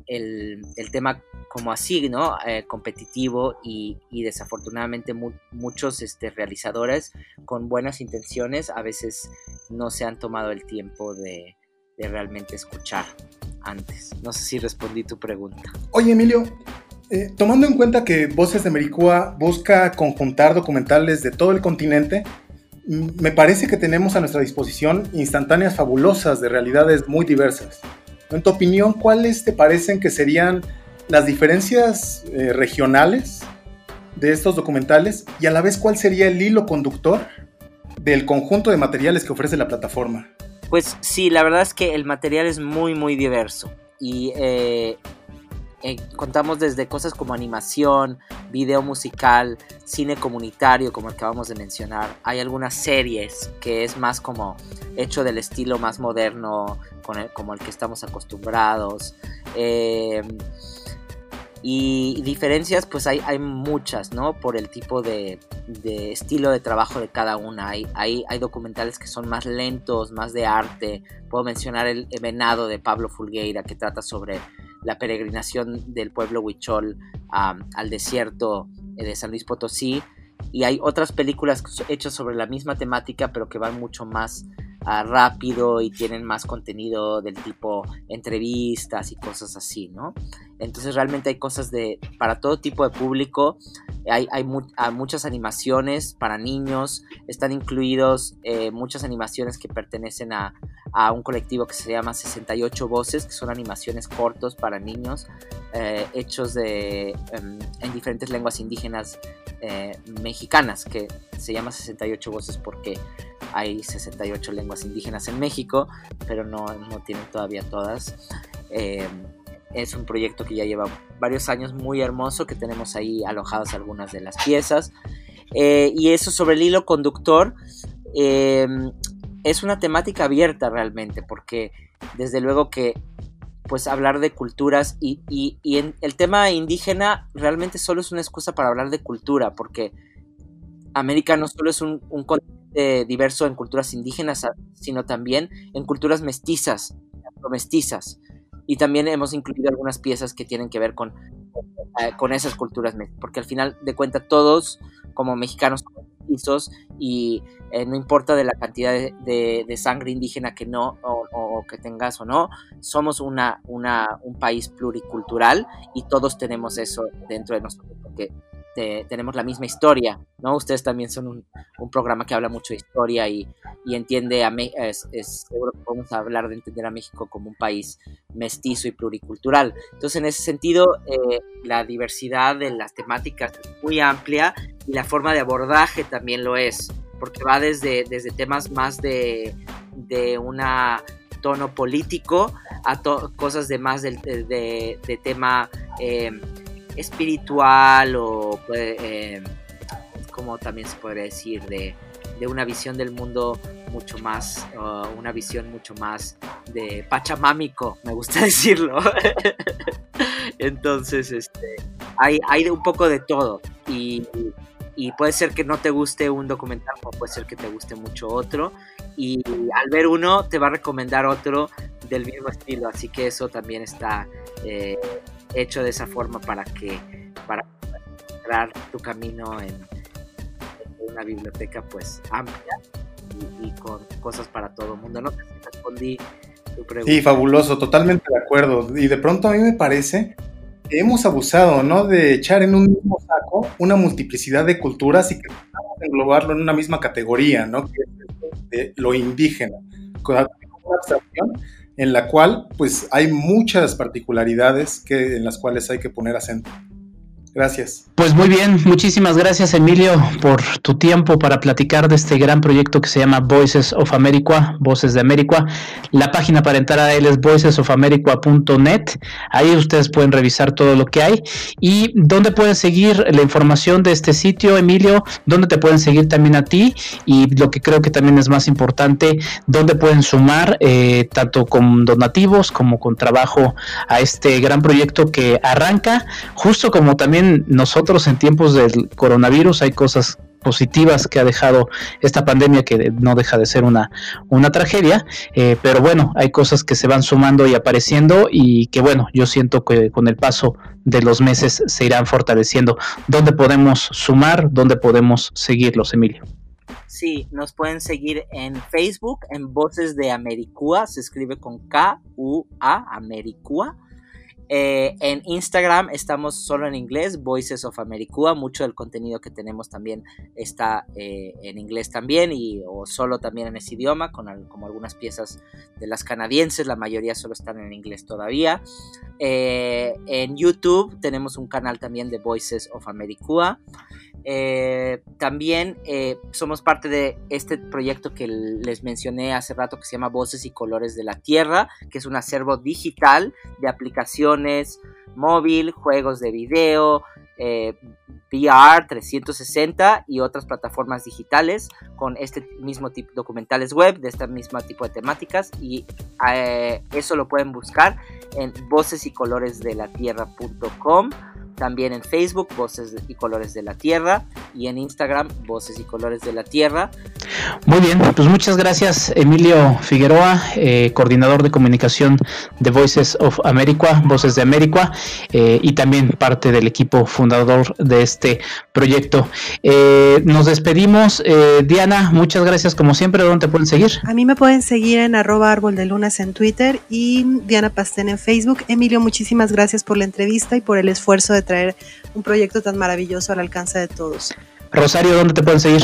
el, el tema como así, ¿no? Eh, competitivo y, y desafortunadamente mu- muchos este, realizadores con buenas intenciones a veces no se han tomado el tiempo de, de realmente escuchar antes. No sé si respondí tu pregunta. Oye, Emilio, eh, tomando en cuenta que Voces de Mericúa busca conjuntar documentales de todo el continente, mm, me parece que tenemos a nuestra disposición instantáneas fabulosas de realidades muy diversas. En tu opinión, ¿cuáles te parecen que serían las diferencias eh, regionales de estos documentales y a la vez cuál sería el hilo conductor del conjunto de materiales que ofrece la plataforma? Pues sí, la verdad es que el material es muy, muy diverso. Y eh, eh, contamos desde cosas como animación, video musical, cine comunitario, como acabamos de mencionar. Hay algunas series que es más como hecho del estilo más moderno, con el- como el que estamos acostumbrados. Eh, y diferencias, pues hay, hay muchas, ¿no? Por el tipo de, de estilo de trabajo de cada una. Hay, hay, hay documentales que son más lentos, más de arte. Puedo mencionar el Venado de Pablo Fulgueira, que trata sobre la peregrinación del pueblo huichol a- al desierto eh, de San Luis Potosí. Y hay otras películas hechas sobre la misma temática, pero que van mucho más rápido y tienen más contenido del tipo entrevistas y cosas así, ¿no? Entonces realmente hay cosas de para todo tipo de público. Hay, hay ah, muchas animaciones para niños. Están incluidos eh, muchas animaciones que pertenecen a, a un colectivo que se llama 68 Voces, que son animaciones cortos para niños, eh, hechos de, em, en diferentes lenguas indígenas eh, mexicanas, que se llama 68 Voces porque hay 68 lenguas indígenas en México, pero no, no tienen todavía todas. Eh, es un proyecto que ya lleva varios años muy hermoso, que tenemos ahí alojadas algunas de las piezas. Eh, y eso sobre el hilo conductor eh, es una temática abierta realmente, porque desde luego que pues hablar de culturas y, y- el tema indígena realmente solo es una excusa para hablar de cultura, porque América no solo es un, diverso en culturas indígenas, a- sino también en culturas mestizas, mestizas. Y también hemos incluido algunas piezas que tienen que ver con, eh, con esas culturas, porque al final de cuentas todos como mexicanos mestizos y eh, no importa de la cantidad de, sangre indígena que no o, o que tengas o no, somos una, una, un país pluricultural y todos tenemos eso dentro de nosotros, porque te- tenemos la misma historia, ¿no? Ustedes también son un, programa que habla mucho de historia y, y entiende a Me- es, seguro que podemos hablar de entender a México como un país mestizo y pluricultural. Entonces, en ese sentido, eh, la diversidad de las temáticas es muy amplia y la forma de abordaje también lo es, porque va desde, desde temas más de, de una tono político a cosas de más del- de, de- de tema eh, espiritual o eh, como también se podría decir de, de una visión del mundo mucho más uh, una visión mucho más de pachamámico me gusta decirlo. Entonces este hay, hay un poco de todo y, y puede ser que no te guste un documental o puede ser que te guste mucho otro y al ver uno te va a recomendar otro del mismo estilo así que eso también está eh, hecho de esa forma para que para encontrar tu camino en, en una biblioteca pues amplia y, y con cosas para todo el mundo no si respondí tu pregunta Sí, fabuloso, totalmente de acuerdo. Y de pronto a mí me parece que hemos abusado, ¿no? De echar en un mismo saco una multiplicidad de culturas y que englobarlo en una misma categoría, ¿no? Que es de lo indígena, con una abstracción en la cual, pues, hay muchas particularidades que, en las cuales hay que poner acento. Gracias. Pues muy bien, muchísimas gracias Emilio por tu tiempo para platicar de este gran proyecto que se llama Voices of America, Voces de América. La página para entrar a él es voicesofamerica.net. Ahí ustedes pueden revisar todo lo que hay. ¿Y dónde pueden seguir la información de este sitio, Emilio? ¿Dónde te pueden seguir también a ti? Y lo que creo que también es más importante, ¿dónde pueden sumar eh, tanto con donativos como con trabajo a este gran proyecto que arranca justo como también nosotros en tiempos del coronavirus hay cosas positivas que ha dejado esta pandemia que no deja de ser una, una tragedia, eh, pero bueno, hay cosas que se van sumando y apareciendo y que bueno, yo siento que con el paso de los meses se irán fortaleciendo. ¿Dónde podemos sumar? ¿Dónde podemos seguirlos, Emilio? Sí, nos pueden seguir en Facebook, en Voces de Americua, se escribe con K-U-A, Americua. Eh, en Instagram estamos solo en inglés, Voices of Americua. Mucho del contenido que tenemos también está eh, en inglés también y o solo también en ese idioma, con como algunas piezas de las canadienses, la mayoría solo están en inglés todavía. Eh, en YouTube tenemos un canal también de Voices of Americua. Eh, también eh, somos parte de este proyecto que les mencioné hace rato que se llama Voces y Colores de la Tierra, que es un acervo digital de aplicaciones móvil, juegos de video, eh, VR 360 y otras plataformas digitales con este mismo tipo documentales web de este mismo tipo de temáticas y eso lo pueden buscar en voces y colores de la tierra.com también en Facebook Voces y Colores de la Tierra y en Instagram Voces y Colores de la Tierra Muy bien, pues muchas gracias Emilio Figueroa, eh, coordinador de comunicación de Voices of America, Voces de América, eh, y también parte del equipo fundador de este proyecto. Eh, nos despedimos, eh, Diana, muchas gracias como siempre, ¿dónde te pueden seguir? A mí me pueden seguir en arroba árbol de lunas en Twitter y Diana Pastén en Facebook. Emilio, muchísimas gracias por la entrevista y por el esfuerzo de traer un proyecto tan maravilloso al alcance de todos. Rosario, ¿dónde te pueden seguir?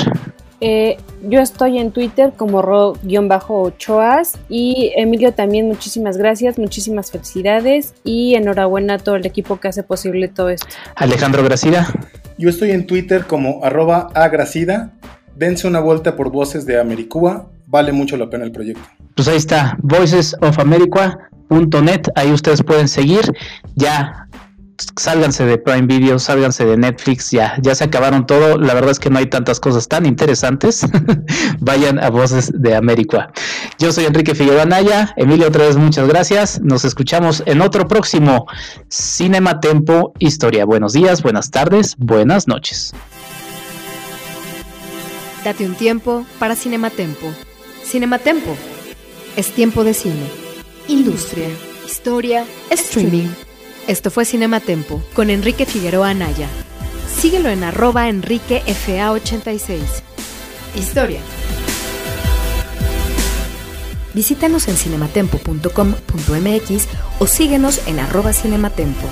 Eh, yo estoy en Twitter como ro-ochoas y Emilio también muchísimas gracias, muchísimas felicidades y enhorabuena a todo el equipo que hace posible todo esto. Alejandro Gracida. Yo estoy en Twitter como arroba agracida. Dense una vuelta por Voces de Americúa. Vale mucho la pena el proyecto. Pues ahí está, voicesofamerica.net, ahí ustedes pueden seguir, ya sálganse de Prime Video, sálganse de Netflix, ya, ya se acabaron todo, la verdad es que no hay tantas cosas tan interesantes, vayan a Voces de América. Yo soy Enrique Figueroa Naya, Emilio otra vez muchas gracias, nos escuchamos en otro próximo Cinema Tempo Historia. Buenos días, buenas tardes, buenas noches. Date un tiempo para Cinematempo. Cinematempo. Es tiempo de cine. Industria. Historia. Streaming. Esto fue Cinematempo con Enrique Figueroa Anaya. Síguelo en arroba enriquefa86. Historia. Visítanos en cinematempo.com.mx o síguenos en arroba cinematempo.